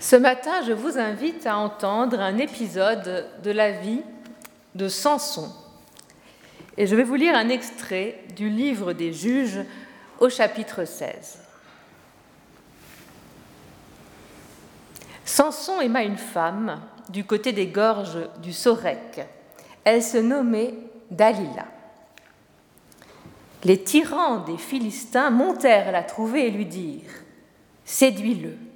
Ce matin, je vous invite à entendre un épisode de la vie de Samson. Et je vais vous lire un extrait du livre des juges au chapitre 16. Samson aima une femme du côté des gorges du Sorek. Elle se nommait Dalila. Les tyrans des Philistins montèrent la trouver et lui dirent Séduis-le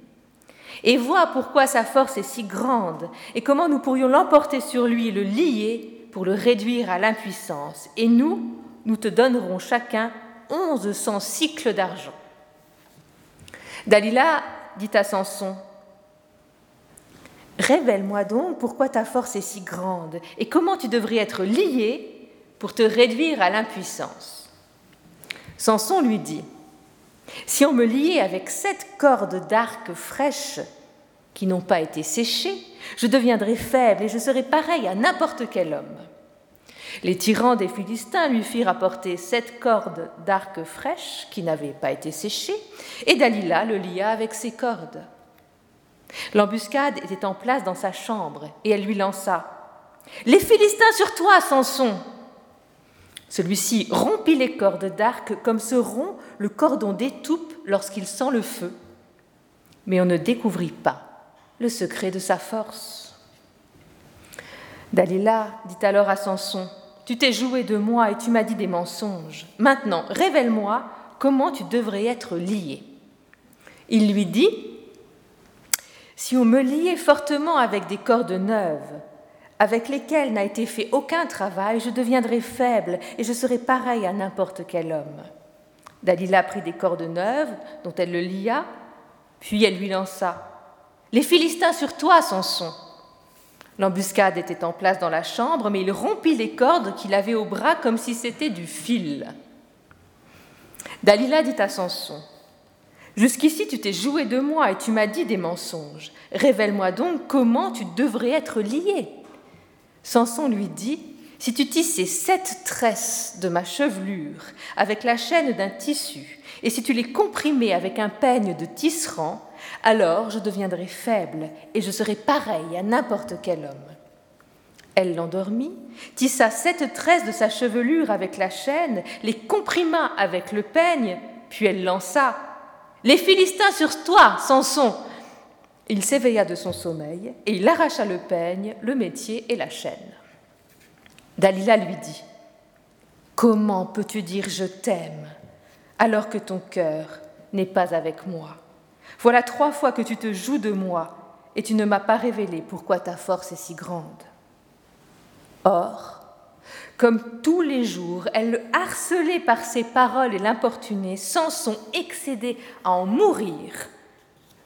et vois pourquoi sa force est si grande et comment nous pourrions l'emporter sur lui le lier pour le réduire à l'impuissance. Et nous, nous te donnerons chacun onze cents cycles d'argent. Dalila dit à Samson, Révèle-moi donc pourquoi ta force est si grande et comment tu devrais être lié pour te réduire à l'impuissance. Samson lui dit, si on me liait avec sept cordes d'arc fraîches qui n'ont pas été séchées, je deviendrais faible et je serais pareil à n'importe quel homme. Les tyrans des Philistins lui firent apporter sept cordes d'arc fraîches qui n'avaient pas été séchées, et Dalila le lia avec ses cordes. L'embuscade était en place dans sa chambre, et elle lui lança Les Philistins sur toi, Samson celui-ci rompit les cordes d'arc comme se rompt le cordon d'étoupe lorsqu'il sent le feu. Mais on ne découvrit pas le secret de sa force. Dalila dit alors à Samson Tu t'es joué de moi et tu m'as dit des mensonges. Maintenant, révèle-moi comment tu devrais être lié. Il lui dit Si on me liait fortement avec des cordes neuves, avec lesquels n'a été fait aucun travail, je deviendrai faible et je serai pareil à n'importe quel homme. Dalila prit des cordes neuves dont elle le lia, puis elle lui lança Les Philistins sur toi, Samson L'embuscade était en place dans la chambre, mais il rompit les cordes qu'il avait au bras comme si c'était du fil. Dalila dit à Samson Jusqu'ici tu t'es joué de moi et tu m'as dit des mensonges. Révèle-moi donc comment tu devrais être lié. Samson lui dit Si tu tissais sept tresses de ma chevelure avec la chaîne d'un tissu, et si tu les comprimais avec un peigne de tisserand, alors je deviendrais faible et je serais pareil à n'importe quel homme. Elle l'endormit, tissa sept tresses de sa chevelure avec la chaîne, les comprima avec le peigne, puis elle lança Les Philistins sur toi, Samson il s'éveilla de son sommeil et il arracha le peigne, le métier et la chaîne. Dalila lui dit Comment peux-tu dire je t'aime alors que ton cœur n'est pas avec moi? Voilà trois fois que tu te joues de moi et tu ne m'as pas révélé pourquoi ta force est si grande. Or, comme tous les jours, elle le harcelait par ses paroles et l'importunait, sans son excédé à en mourir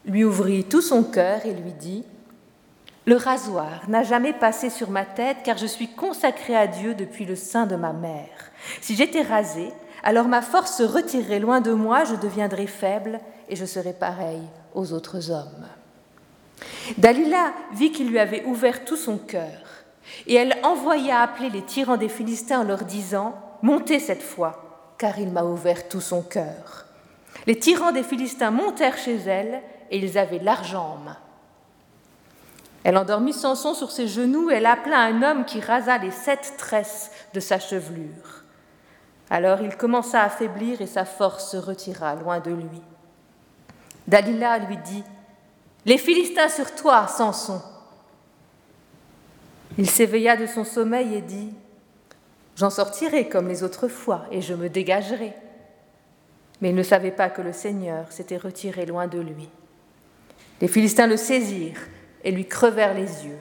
lui ouvrit tout son cœur et lui dit Le rasoir n'a jamais passé sur ma tête car je suis consacrée à Dieu depuis le sein de ma mère. Si j'étais rasée, alors ma force se retirerait loin de moi, je deviendrais faible et je serais pareil aux autres hommes. Dalila vit qu'il lui avait ouvert tout son cœur et elle envoya appeler les tyrans des Philistins en leur disant Montez cette fois, car il m'a ouvert tout son cœur. Les tyrans des Philistins montèrent chez elle et ils avaient l'argent en main. Elle endormit Samson sur ses genoux, et elle appela un homme qui rasa les sept tresses de sa chevelure. Alors il commença à faiblir et sa force se retira loin de lui. Dalila lui dit Les Philistins sur toi, Samson. Il s'éveilla de son sommeil et dit J'en sortirai comme les autres fois et je me dégagerai. Mais il ne savait pas que le Seigneur s'était retiré loin de lui. Les Philistins le saisirent et lui crevèrent les yeux.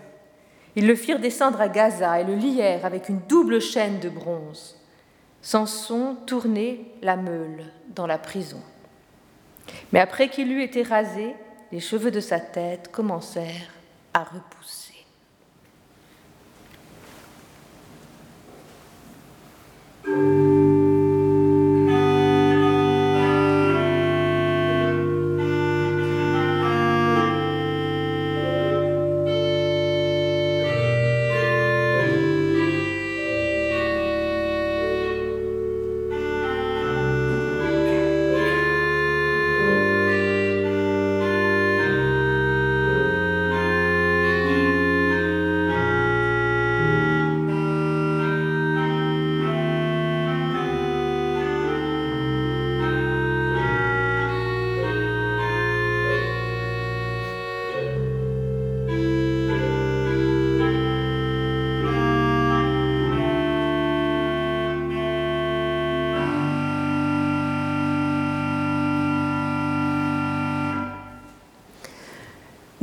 Ils le firent descendre à Gaza et le lièrent avec une double chaîne de bronze. Samson tournait la meule dans la prison. Mais après qu'il eut été rasé, les cheveux de sa tête commencèrent à repousser.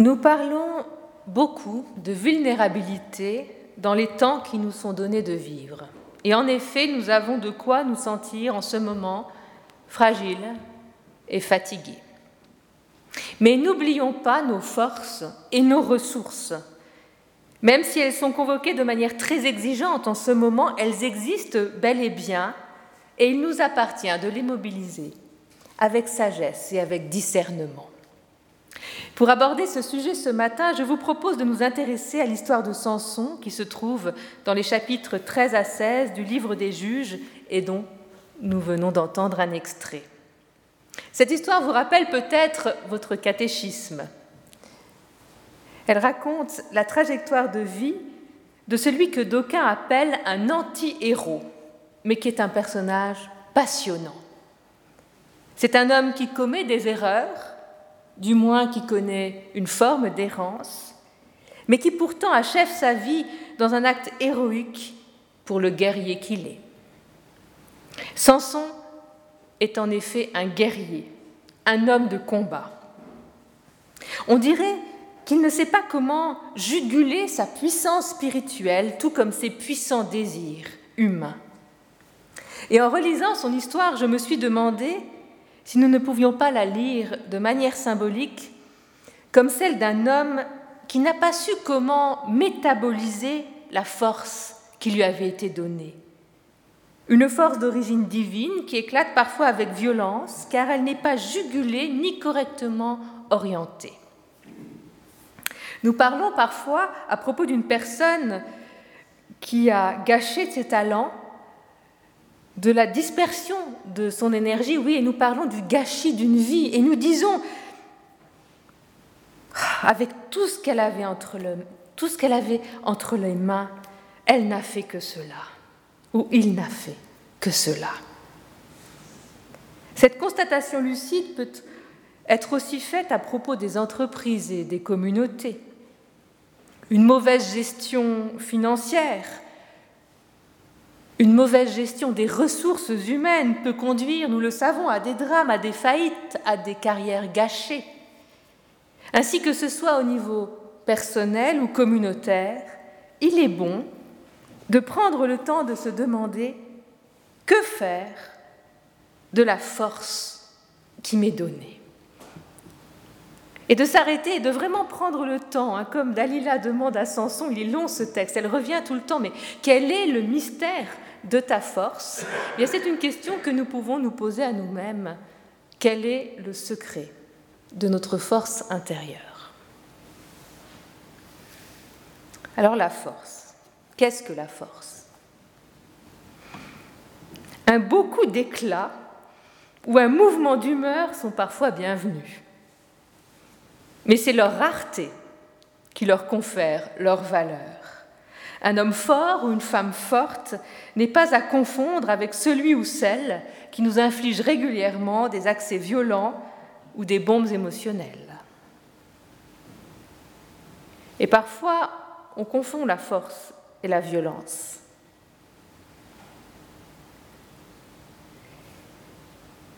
Nous parlons beaucoup de vulnérabilité dans les temps qui nous sont donnés de vivre. Et en effet, nous avons de quoi nous sentir en ce moment fragiles et fatigués. Mais n'oublions pas nos forces et nos ressources. Même si elles sont convoquées de manière très exigeante en ce moment, elles existent bel et bien et il nous appartient de les mobiliser avec sagesse et avec discernement. Pour aborder ce sujet ce matin, je vous propose de nous intéresser à l'histoire de Samson qui se trouve dans les chapitres 13 à 16 du livre des juges et dont nous venons d'entendre un extrait. Cette histoire vous rappelle peut-être votre catéchisme. Elle raconte la trajectoire de vie de celui que d'aucuns appellent un anti-héros, mais qui est un personnage passionnant. C'est un homme qui commet des erreurs, du moins qui connaît une forme d'errance, mais qui pourtant achève sa vie dans un acte héroïque pour le guerrier qu'il est. Samson est en effet un guerrier, un homme de combat. On dirait qu'il ne sait pas comment juguler sa puissance spirituelle, tout comme ses puissants désirs humains. Et en relisant son histoire, je me suis demandé si nous ne pouvions pas la lire de manière symbolique comme celle d'un homme qui n'a pas su comment métaboliser la force qui lui avait été donnée. Une force d'origine divine qui éclate parfois avec violence car elle n'est pas jugulée ni correctement orientée. Nous parlons parfois à propos d'une personne qui a gâché ses talents, de la dispersion de son énergie, oui, et nous parlons du gâchis d'une vie, et nous disons, avec tout ce qu'elle avait entre tout ce qu'elle avait entre les mains, elle n'a fait que cela ou il n'a fait que cela. Cette constatation lucide peut être aussi faite à propos des entreprises et des communautés. Une mauvaise gestion financière, une mauvaise gestion des ressources humaines peut conduire, nous le savons, à des drames, à des faillites, à des carrières gâchées. Ainsi que ce soit au niveau personnel ou communautaire, il est bon de prendre le temps de se demander que faire de la force qui m'est donnée? Et de s'arrêter et de vraiment prendre le temps, hein, comme Dalila demande à Samson, il est long ce texte, elle revient tout le temps, mais quel est le mystère de ta force eh C'est une question que nous pouvons nous poser à nous-mêmes. Quel est le secret de notre force intérieure? Alors la force, qu'est-ce que la force? Un beau coup d'éclat ou un mouvement d'humeur sont parfois bienvenus. Mais c'est leur rareté qui leur confère leur valeur. Un homme fort ou une femme forte n'est pas à confondre avec celui ou celle qui nous inflige régulièrement des accès violents ou des bombes émotionnelles. Et parfois, on confond la force et la violence.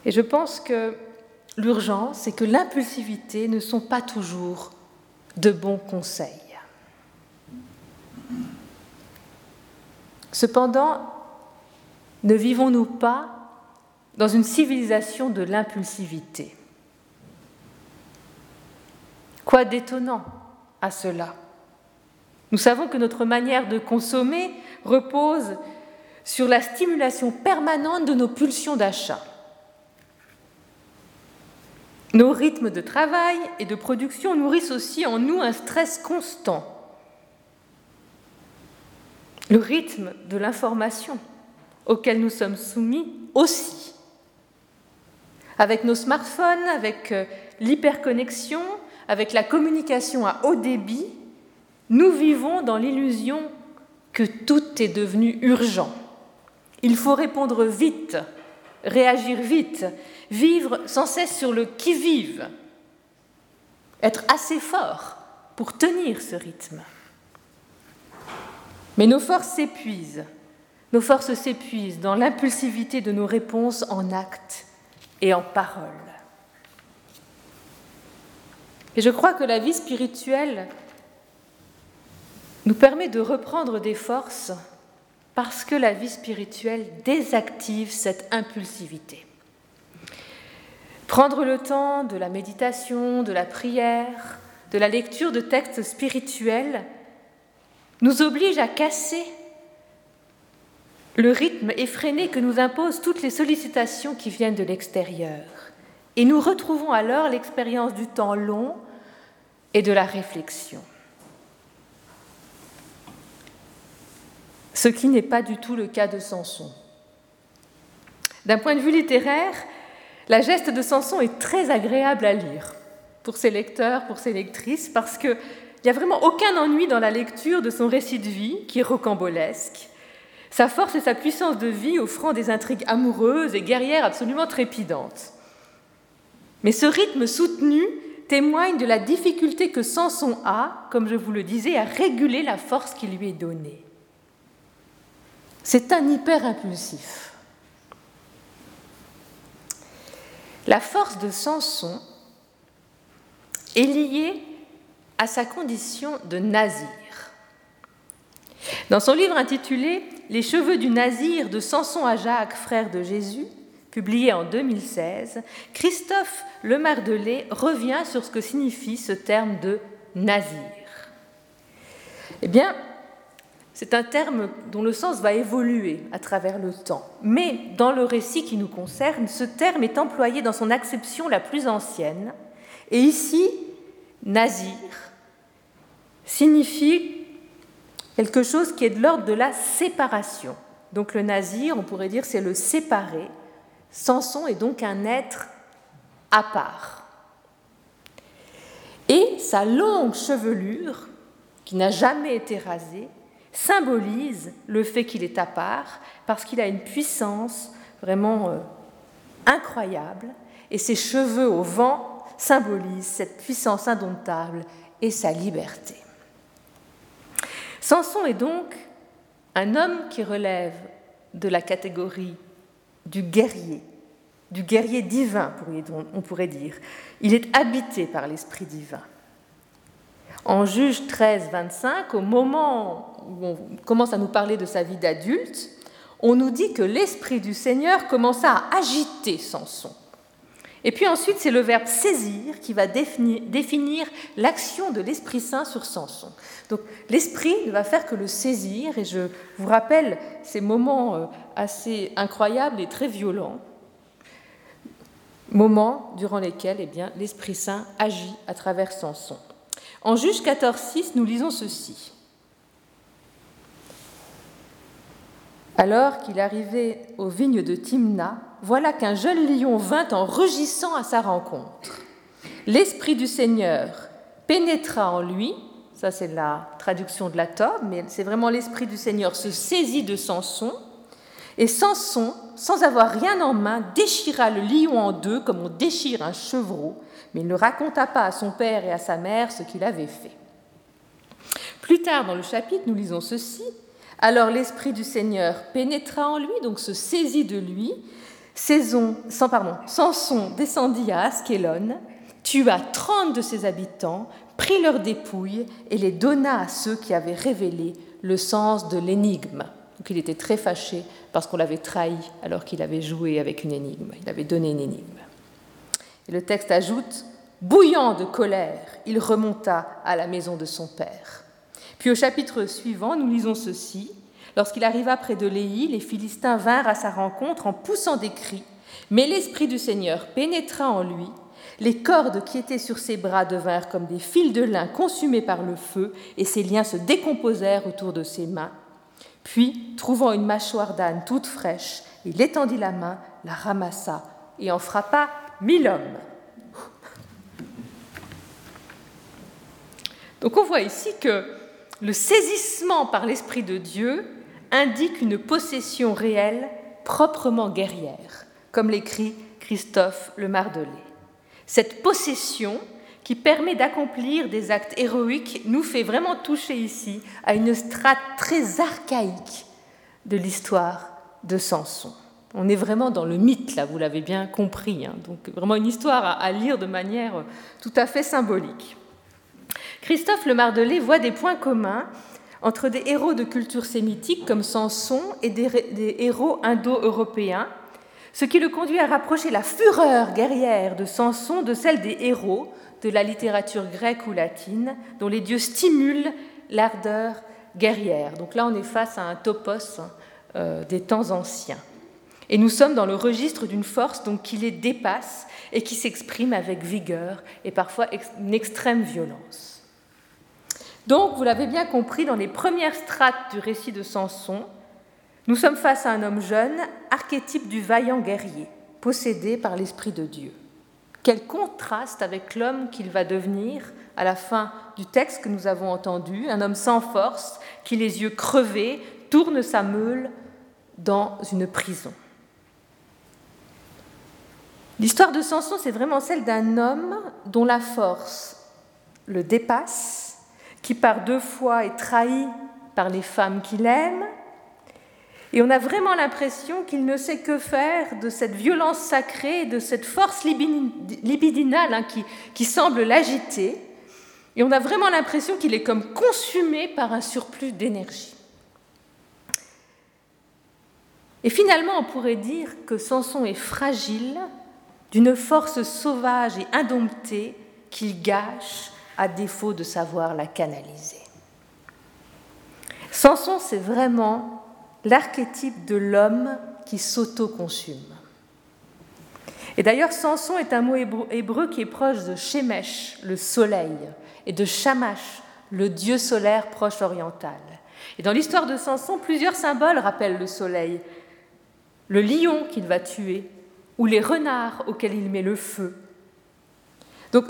Et je pense que l'urgence et que l'impulsivité ne sont pas toujours de bons conseils. Cependant, ne vivons-nous pas dans une civilisation de l'impulsivité? Quoi d'étonnant à cela? Nous savons que notre manière de consommer repose sur la stimulation permanente de nos pulsions d'achat. Nos rythmes de travail et de production nourrissent aussi en nous un stress constant. Le rythme de l'information auquel nous sommes soumis aussi. Avec nos smartphones, avec euh, l'hyperconnexion, avec la communication à haut débit, nous vivons dans l'illusion que tout est devenu urgent. Il faut répondre vite, réagir vite, vivre sans cesse sur le qui-vive, être assez fort pour tenir ce rythme. Mais nos forces s'épuisent, nos forces s'épuisent dans l'impulsivité de nos réponses en actes et en paroles. Et je crois que la vie spirituelle nous permet de reprendre des forces parce que la vie spirituelle désactive cette impulsivité. Prendre le temps de la méditation, de la prière, de la lecture de textes spirituels nous oblige à casser le rythme effréné que nous imposent toutes les sollicitations qui viennent de l'extérieur. Et nous retrouvons alors l'expérience du temps long et de la réflexion. Ce qui n'est pas du tout le cas de Samson. D'un point de vue littéraire, la geste de Samson est très agréable à lire pour ses lecteurs, pour ses lectrices, parce qu'il n'y a vraiment aucun ennui dans la lecture de son récit de vie, qui est rocambolesque. Sa force et sa puissance de vie offrant des intrigues amoureuses et guerrières absolument trépidantes. Mais ce rythme soutenu témoigne de la difficulté que Samson a, comme je vous le disais, à réguler la force qui lui est donnée. C'est un hyper impulsif. La force de Samson est liée à sa condition de nazir. Dans son livre intitulé Les cheveux du nazir de Samson à Jacques, frère de Jésus, publié en 2016, Christophe Lemardelet revient sur ce que signifie ce terme de nazir. Eh bien, c'est un terme dont le sens va évoluer à travers le temps. Mais dans le récit qui nous concerne, ce terme est employé dans son acception la plus ancienne. Et ici, nazir signifie quelque chose qui est de l'ordre de la séparation. Donc le nazir, on pourrait dire, c'est le séparé. Samson est donc un être à part. Et sa longue chevelure, qui n'a jamais été rasée, symbolise le fait qu'il est à part parce qu'il a une puissance vraiment euh, incroyable et ses cheveux au vent symbolisent cette puissance indomptable et sa liberté. Samson est donc un homme qui relève de la catégorie du guerrier, du guerrier divin, on pourrait dire. Il est habité par l'Esprit divin. En Juge 13, 25, au moment où on commence à nous parler de sa vie d'adulte, on nous dit que l'Esprit du Seigneur commença à agiter Samson. Et puis ensuite, c'est le verbe saisir qui va définir, l'action de l'Esprit Saint sur Samson. Donc l'Esprit ne va faire que le saisir, et je vous rappelle ces moments euh, assez incroyables et très violents, moments durant lesquels eh l'Esprit Saint agit à travers Samson. En Juge 14, 6, nous lisons ceci. Alors qu'il arrivait aux vignes de Timna, voilà qu'un jeune lion vint en rugissant à sa rencontre. L'Esprit du Seigneur pénétra en lui, ça c'est la traduction de la Torah, mais c'est vraiment l'Esprit du Seigneur se saisit de Samson, et Samson, sans avoir rien en main, déchira le lion en deux comme on déchire un chevreau, mais il ne raconta pas à son père et à sa mère ce qu'il avait fait. Plus tard dans le chapitre, nous lisons ceci. Alors l'Esprit du Seigneur pénétra en lui, donc se saisit de lui. Saison, sans, Samson descendit à Askelon, tua trente de ses habitants, prit leurs dépouilles et les donna à ceux qui avaient révélé le sens de l'énigme. Donc il était très fâché parce qu'on l'avait trahi alors qu'il avait joué avec une énigme. Il avait donné une énigme. Et le texte ajoute Bouillant de colère, il remonta à la maison de son père. Puis au chapitre suivant, nous lisons ceci. Lorsqu'il arriva près de Léhi, les Philistins vinrent à sa rencontre en poussant des cris. Mais l'Esprit du Seigneur pénétra en lui. Les cordes qui étaient sur ses bras devinrent comme des fils de lin consumés par le feu, et ses liens se décomposèrent autour de ses mains. Puis, trouvant une mâchoire d'âne toute fraîche, il étendit la main, la ramassa et en frappa mille hommes. Donc on voit ici que le saisissement par l'Esprit de Dieu indique une possession réelle proprement guerrière, comme l'écrit Christophe Le Mardelet. Cette possession qui permet d'accomplir des actes héroïques nous fait vraiment toucher ici à une strate très archaïque de l'histoire de Samson. On est vraiment dans le mythe, là, vous l'avez bien compris. Hein. donc vraiment une histoire à, lire de manière tout à fait symbolique. Christophe Le Mardelet voit des points communs entre des héros de culture sémitique comme Samson et des héros indo-européens, ce qui le conduit à rapprocher la fureur guerrière de Samson de celle des héros de la littérature grecque ou latine, dont les dieux stimulent l'ardeur guerrière. Donc là, on est face à un topos euh, des temps anciens. Et nous sommes dans le registre d'une force donc, qui les dépasse et qui s'exprime avec vigueur et parfois une extrême violence. Donc, vous l'avez bien compris, dans les premières strates du récit de Samson, nous sommes face à un homme jeune, archétype du vaillant guerrier, possédé par l'Esprit de Dieu. Quel contraste avec l'homme qu'il va devenir à la fin du texte que nous avons entendu, un homme sans force qui, les yeux crevés, tourne sa meule dans une prison. L'histoire de Samson, c'est vraiment celle d'un homme dont la force le dépasse, qui par deux fois est trahi par les femmes qu'il aime, et on a vraiment l'impression qu'il ne sait que faire de cette violence sacrée, de cette force libidinale hein, qui, qui semble l'agiter. Et on a vraiment l'impression qu'il est comme consumé par un surplus d'énergie. Et finalement, on pourrait dire que Samson est fragile d'une force sauvage et indomptée qu'il gâche à défaut de savoir la canaliser. Samson, c'est vraiment l'archétype de l'homme qui s'auto-consume. Et d'ailleurs, Samson est un mot hébreu qui est proche de Shemesh, le soleil, et de Shamash, le dieu solaire proche oriental. Et dans l'histoire de Samson, plusieurs symboles rappellent le soleil. Le lion qu'il va tuer, ou les renards auxquels il met le feu. Donc,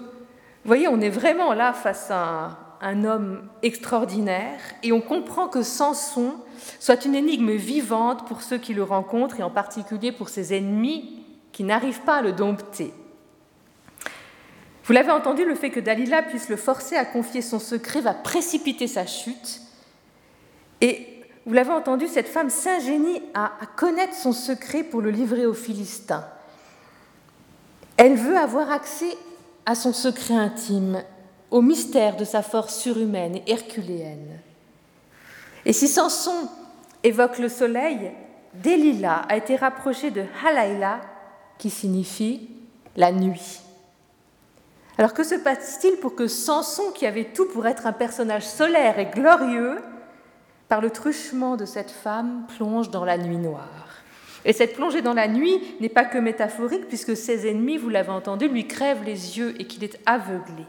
vous voyez, on est vraiment là face à un homme extraordinaire et on comprend que Samson soit une énigme vivante pour ceux qui le rencontrent et en particulier pour ses ennemis qui n'arrivent pas à le dompter. Vous l'avez entendu, le fait que Dalila puisse le forcer à confier son secret va précipiter sa chute. Et vous l'avez entendu, cette femme s'ingénie à, à connaître son secret pour le livrer aux Philistins. Elle veut avoir accès à son secret intime au mystère de sa force surhumaine et herculéenne. Et si Samson évoque le soleil, Delilah a été rapproché de Halayla, qui signifie la nuit. Alors que se passe-t-il pour que Samson, qui avait tout pour être un personnage solaire et glorieux, par le truchement de cette femme, plonge dans la nuit noire? Et cette plongée dans la nuit n'est pas que métaphorique, puisque ses ennemis, vous l'avez entendu, lui crèvent les yeux et qu'il est aveuglé.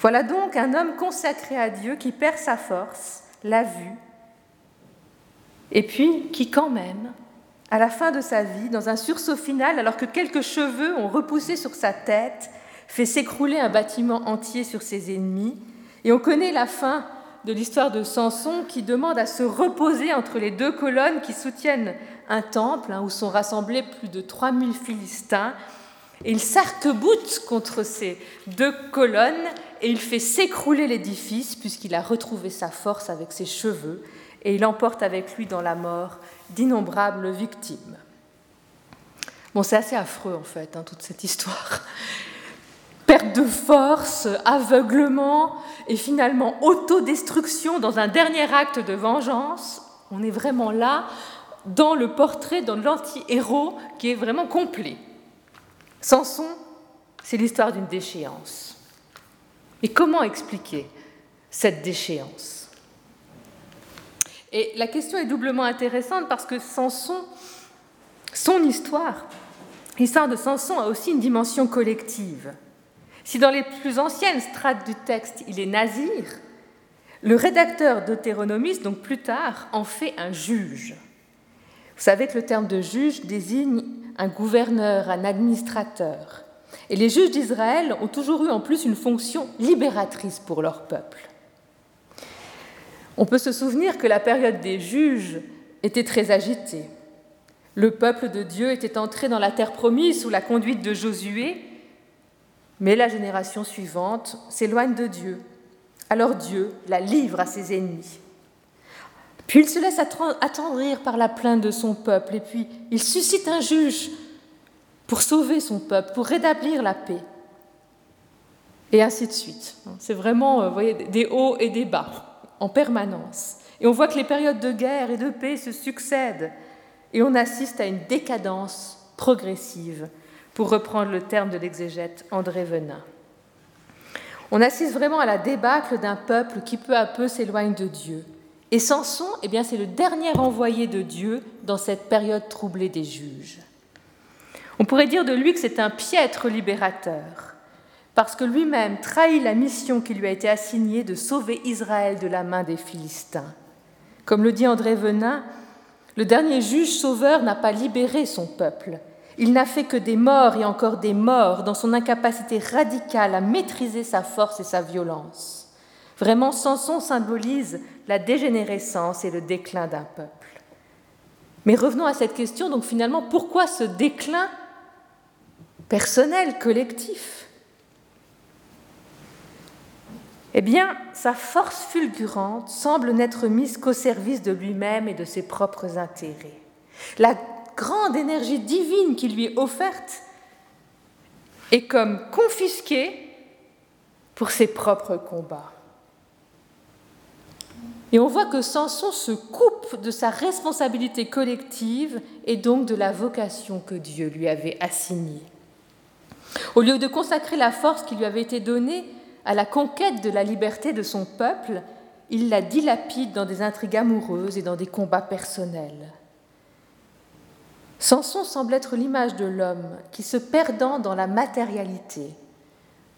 Voilà donc un homme consacré à Dieu qui perd sa force, la vue, et puis qui quand même, à la fin de sa vie, dans un sursaut final, alors que quelques cheveux ont repoussé sur sa tête, fait s'écrouler un bâtiment entier sur ses ennemis, et on connaît la fin de l'histoire de Samson qui demande à se reposer entre les deux colonnes qui soutiennent un temple hein, où sont rassemblés plus de 3000 Philistins. Et il s'arc-boute contre ces deux colonnes et il fait s'écrouler l'édifice puisqu'il a retrouvé sa force avec ses cheveux et il emporte avec lui dans la mort d'innombrables victimes. Bon, c'est assez affreux en fait, hein, toute cette histoire. Perte de force, aveuglement et finalement autodestruction dans un dernier acte de vengeance. On est vraiment là dans le portrait, dans l'anti-héros qui est vraiment complet. Samson, c'est l'histoire d'une déchéance. Et comment expliquer cette déchéance? Et la question est doublement intéressante parce que Samson, son histoire, l'histoire de Samson a aussi une dimension collective. Si dans les plus anciennes strates du texte il est nazir, le rédacteur d'Eutéronomisme, donc plus tard, en fait un juge. Vous savez que le terme de juge désigne un gouverneur, un administrateur. Et les juges d'Israël ont toujours eu en plus une fonction libératrice pour leur peuple. On peut se souvenir que la période des juges était très agitée. Le peuple de Dieu était entré dans la terre promise sous la conduite de Josué, mais la génération suivante s'éloigne de Dieu. Alors Dieu la livre à ses ennemis. Puis il se laisse attendrir par la plainte de son peuple, et puis il suscite un juge pour sauver son peuple, pour rétablir la paix. Et ainsi de suite. C'est vraiment vous voyez, des hauts et des bas en permanence. Et on voit que les périodes de guerre et de paix se succèdent, et on assiste à une décadence progressive, pour reprendre le terme de l'exégète André Venin. On assiste vraiment à la débâcle d'un peuple qui peu à peu s'éloigne de Dieu. Et Samson, eh bien, c'est le dernier envoyé de Dieu dans cette période troublée des juges. On pourrait dire de lui que c'est un piètre libérateur, parce que lui-même trahit la mission qui lui a été assignée de sauver Israël de la main des Philistins. Comme le dit André Venin, le dernier juge sauveur n'a pas libéré son peuple, il n'a fait que des morts et encore des morts dans son incapacité radicale à maîtriser sa force et sa violence. Vraiment, Samson symbolise la dégénérescence et le déclin d'un peuple. Mais revenons à cette question, donc finalement, pourquoi ce déclin personnel, collectif? Eh bien, sa force fulgurante semble n'être mise qu'au service de lui-même et de ses propres intérêts. Grande énergie divine qui lui est offerte est comme confisquée pour ses propres combats. Et on voit que Samson se coupe de sa responsabilité collective et donc de la vocation que Dieu lui avait assignée. Au lieu de consacrer la force qui lui avait été donnée à la conquête de la liberté de son peuple, il la dilapide dans des intrigues amoureuses et dans des combats personnels. Samson semble être l'image de l'homme qui, se perdant dans la matérialité,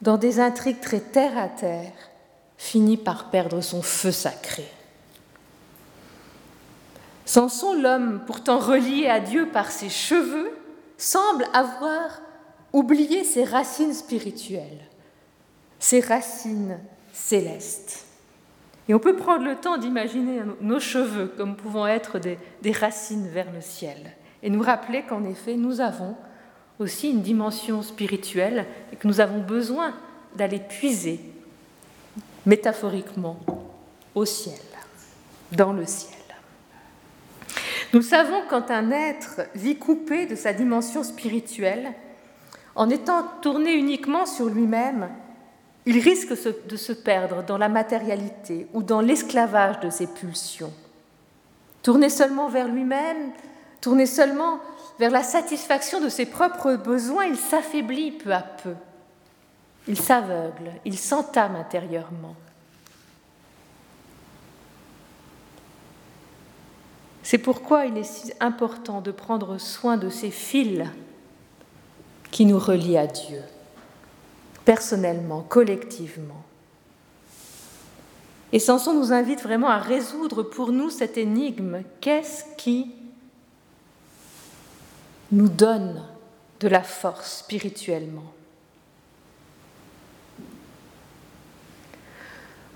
dans des intrigues très terre à terre, finit par perdre son feu sacré. Samson, l'homme pourtant relié à Dieu par ses cheveux, semble avoir oublié ses racines spirituelles, ses racines célestes. Et on peut prendre le temps d'imaginer nos cheveux comme pouvant être des, des racines vers le ciel et nous rappeler qu'en effet, nous avons aussi une dimension spirituelle et que nous avons besoin d'aller puiser métaphoriquement au ciel, dans le ciel. Nous savons quand un être vit coupé de sa dimension spirituelle, en étant tourné uniquement sur lui-même, il risque de se perdre dans la matérialité ou dans l'esclavage de ses pulsions. Tourné seulement vers lui-même, Tourné seulement vers la satisfaction de ses propres besoins, il s'affaiblit peu à peu. Il s'aveugle, il s'entame intérieurement. C'est pourquoi il est si important de prendre soin de ces fils qui nous relient à Dieu, personnellement, collectivement. Et Samson nous invite vraiment à résoudre pour nous cette énigme. Qu'est-ce qui nous donne de la force spirituellement.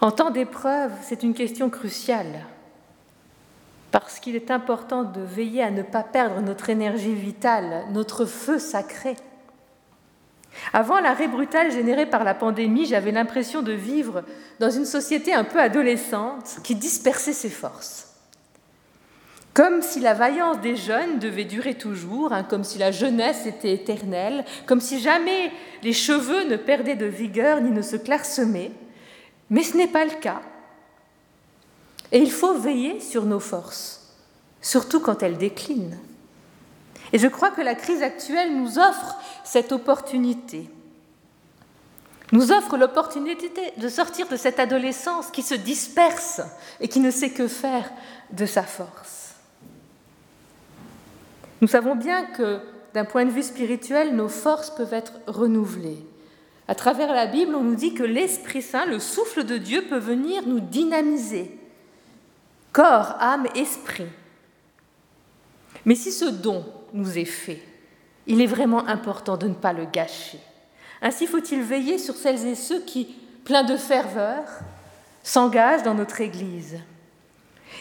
En temps d'épreuve, c'est une question cruciale, parce qu'il est important de veiller à ne pas perdre notre énergie vitale, notre feu sacré. Avant l'arrêt brutal généré par la pandémie, j'avais l'impression de vivre dans une société un peu adolescente qui dispersait ses forces. Comme si la vaillance des jeunes devait durer toujours, hein, comme si la jeunesse était éternelle, comme si jamais les cheveux ne perdaient de vigueur ni ne se clairsemaient. Mais ce n'est pas le cas. Et il faut veiller sur nos forces, surtout quand elles déclinent. Et je crois que la crise actuelle nous offre cette opportunité. Nous offre l'opportunité de sortir de cette adolescence qui se disperse et qui ne sait que faire de sa force. Nous savons bien que d'un point de vue spirituel, nos forces peuvent être renouvelées. À travers la Bible, on nous dit que l'Esprit Saint, le souffle de Dieu, peut venir nous dynamiser. Corps, âme, esprit. Mais si ce don nous est fait, il est vraiment important de ne pas le gâcher. Ainsi faut-il veiller sur celles et ceux qui, pleins de ferveur, s'engagent dans notre Église.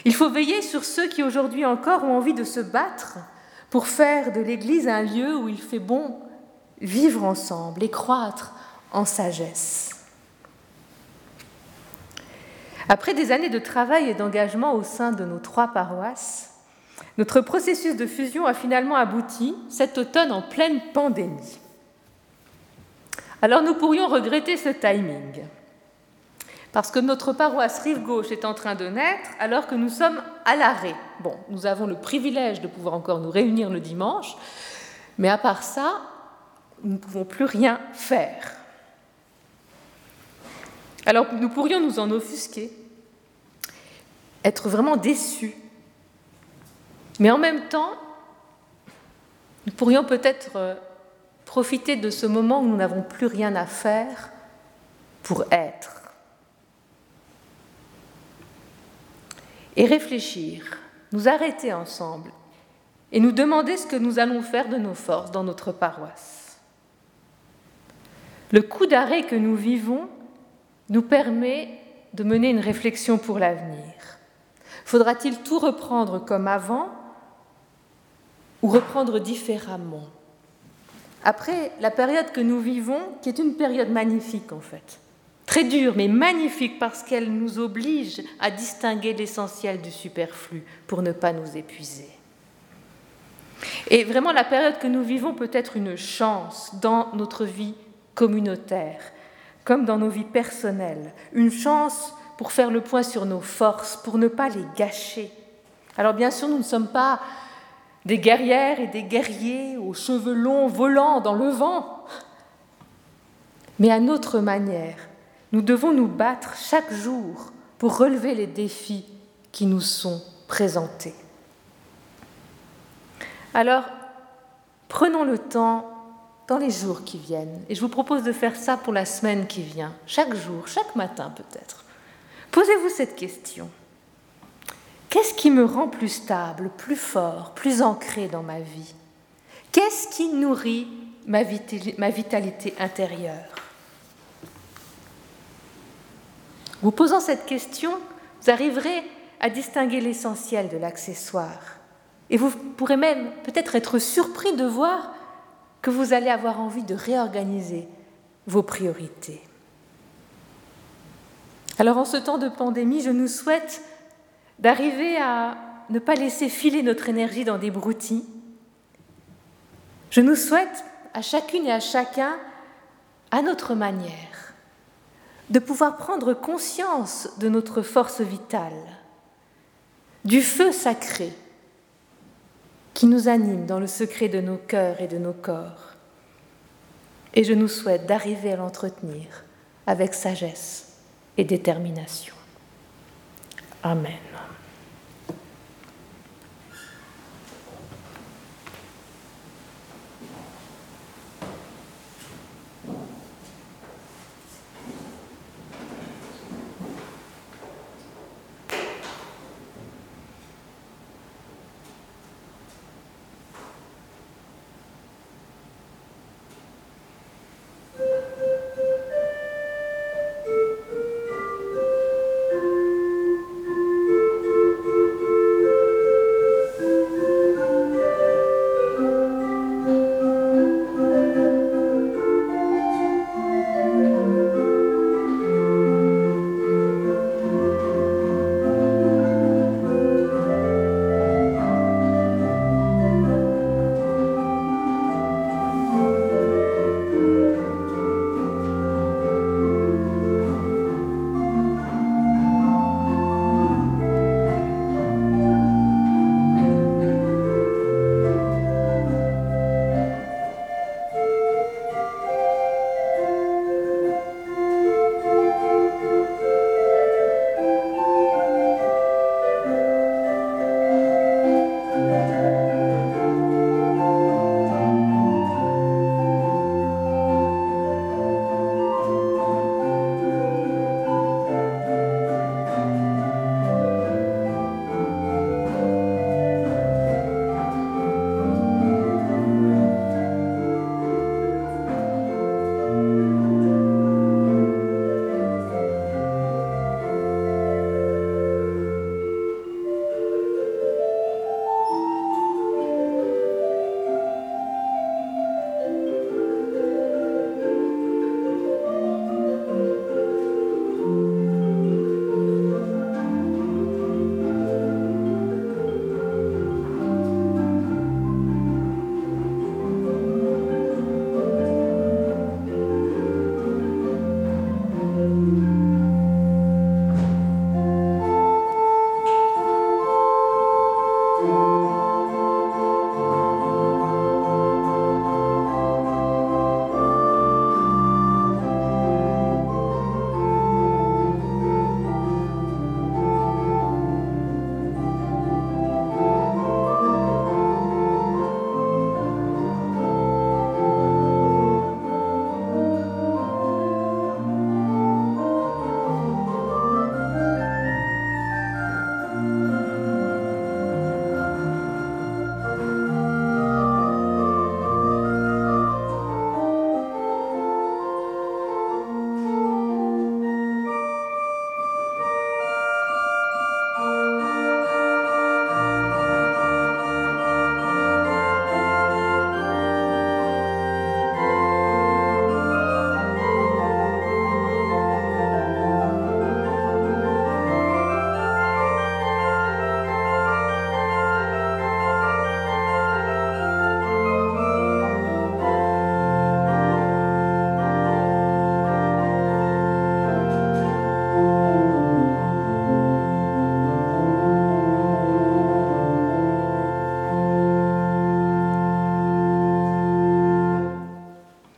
Il faut veiller sur ceux qui aujourd'hui encore ont envie de se battre pour faire de l'Église un lieu où il fait bon vivre ensemble et croître en sagesse. Après des années de travail et d'engagement au sein de nos trois paroisses, notre processus de fusion a finalement abouti cet automne en pleine pandémie. Alors nous pourrions regretter ce timing, parce que notre paroisse rive gauche est en train de naître alors que nous sommes à l'arrêt. Bon, nous avons le privilège de pouvoir encore nous réunir le dimanche, mais à part ça, nous ne pouvons plus rien faire. Alors nous pourrions nous en offusquer, être vraiment déçus. Mais en même temps, nous pourrions peut-être euh, profiter de ce moment où nous n'avons plus rien à faire pour être. Et réfléchir, nous arrêter ensemble et nous demander ce que nous allons faire de nos forces dans notre paroisse. Le coup d'arrêt que nous vivons nous permet de mener une réflexion pour l'avenir. Faudra-t-il tout reprendre comme avant ou reprendre différemment? Après la période que nous vivons, qui est une période magnifique en fait, très dure mais magnifique parce qu'elle nous oblige à distinguer l'essentiel du superflu pour ne pas nous épuiser. Et vraiment, la période que nous vivons peut être une chance dans notre vie communautaire, comme dans nos vies personnelles, une chance pour faire le point sur nos forces, pour ne pas les gâcher. Alors bien sûr, nous ne sommes pas des guerrières et des guerriers aux cheveux longs volant dans le vent, mais à notre manière, nous devons nous battre chaque jour pour relever les défis qui nous sont présentés. Alors, prenons le temps dans les jours qui viennent. Et je vous propose de faire ça pour la semaine qui vient, chaque jour, chaque matin peut-être. Posez-vous cette question. Qu'est-ce qui me rend plus stable, plus fort, plus ancré dans ma vie? Qu'est-ce qui nourrit ma vitalité intérieure? Vous posant cette question, vous arriverez à distinguer l'essentiel de l'accessoire. Et vous pourrez même peut-être être surpris de voir que vous allez avoir envie de réorganiser vos priorités. Alors en ce temps de pandémie, je nous souhaite d'arriver à ne pas laisser filer notre énergie dans des broutilles. Je nous souhaite à chacune et à chacun, à notre manière, de pouvoir prendre conscience de notre force vitale, du feu sacré qui nous anime dans le secret de nos cœurs et de nos corps. Et je nous souhaite d'arriver à l'entretenir avec sagesse et détermination. Amen.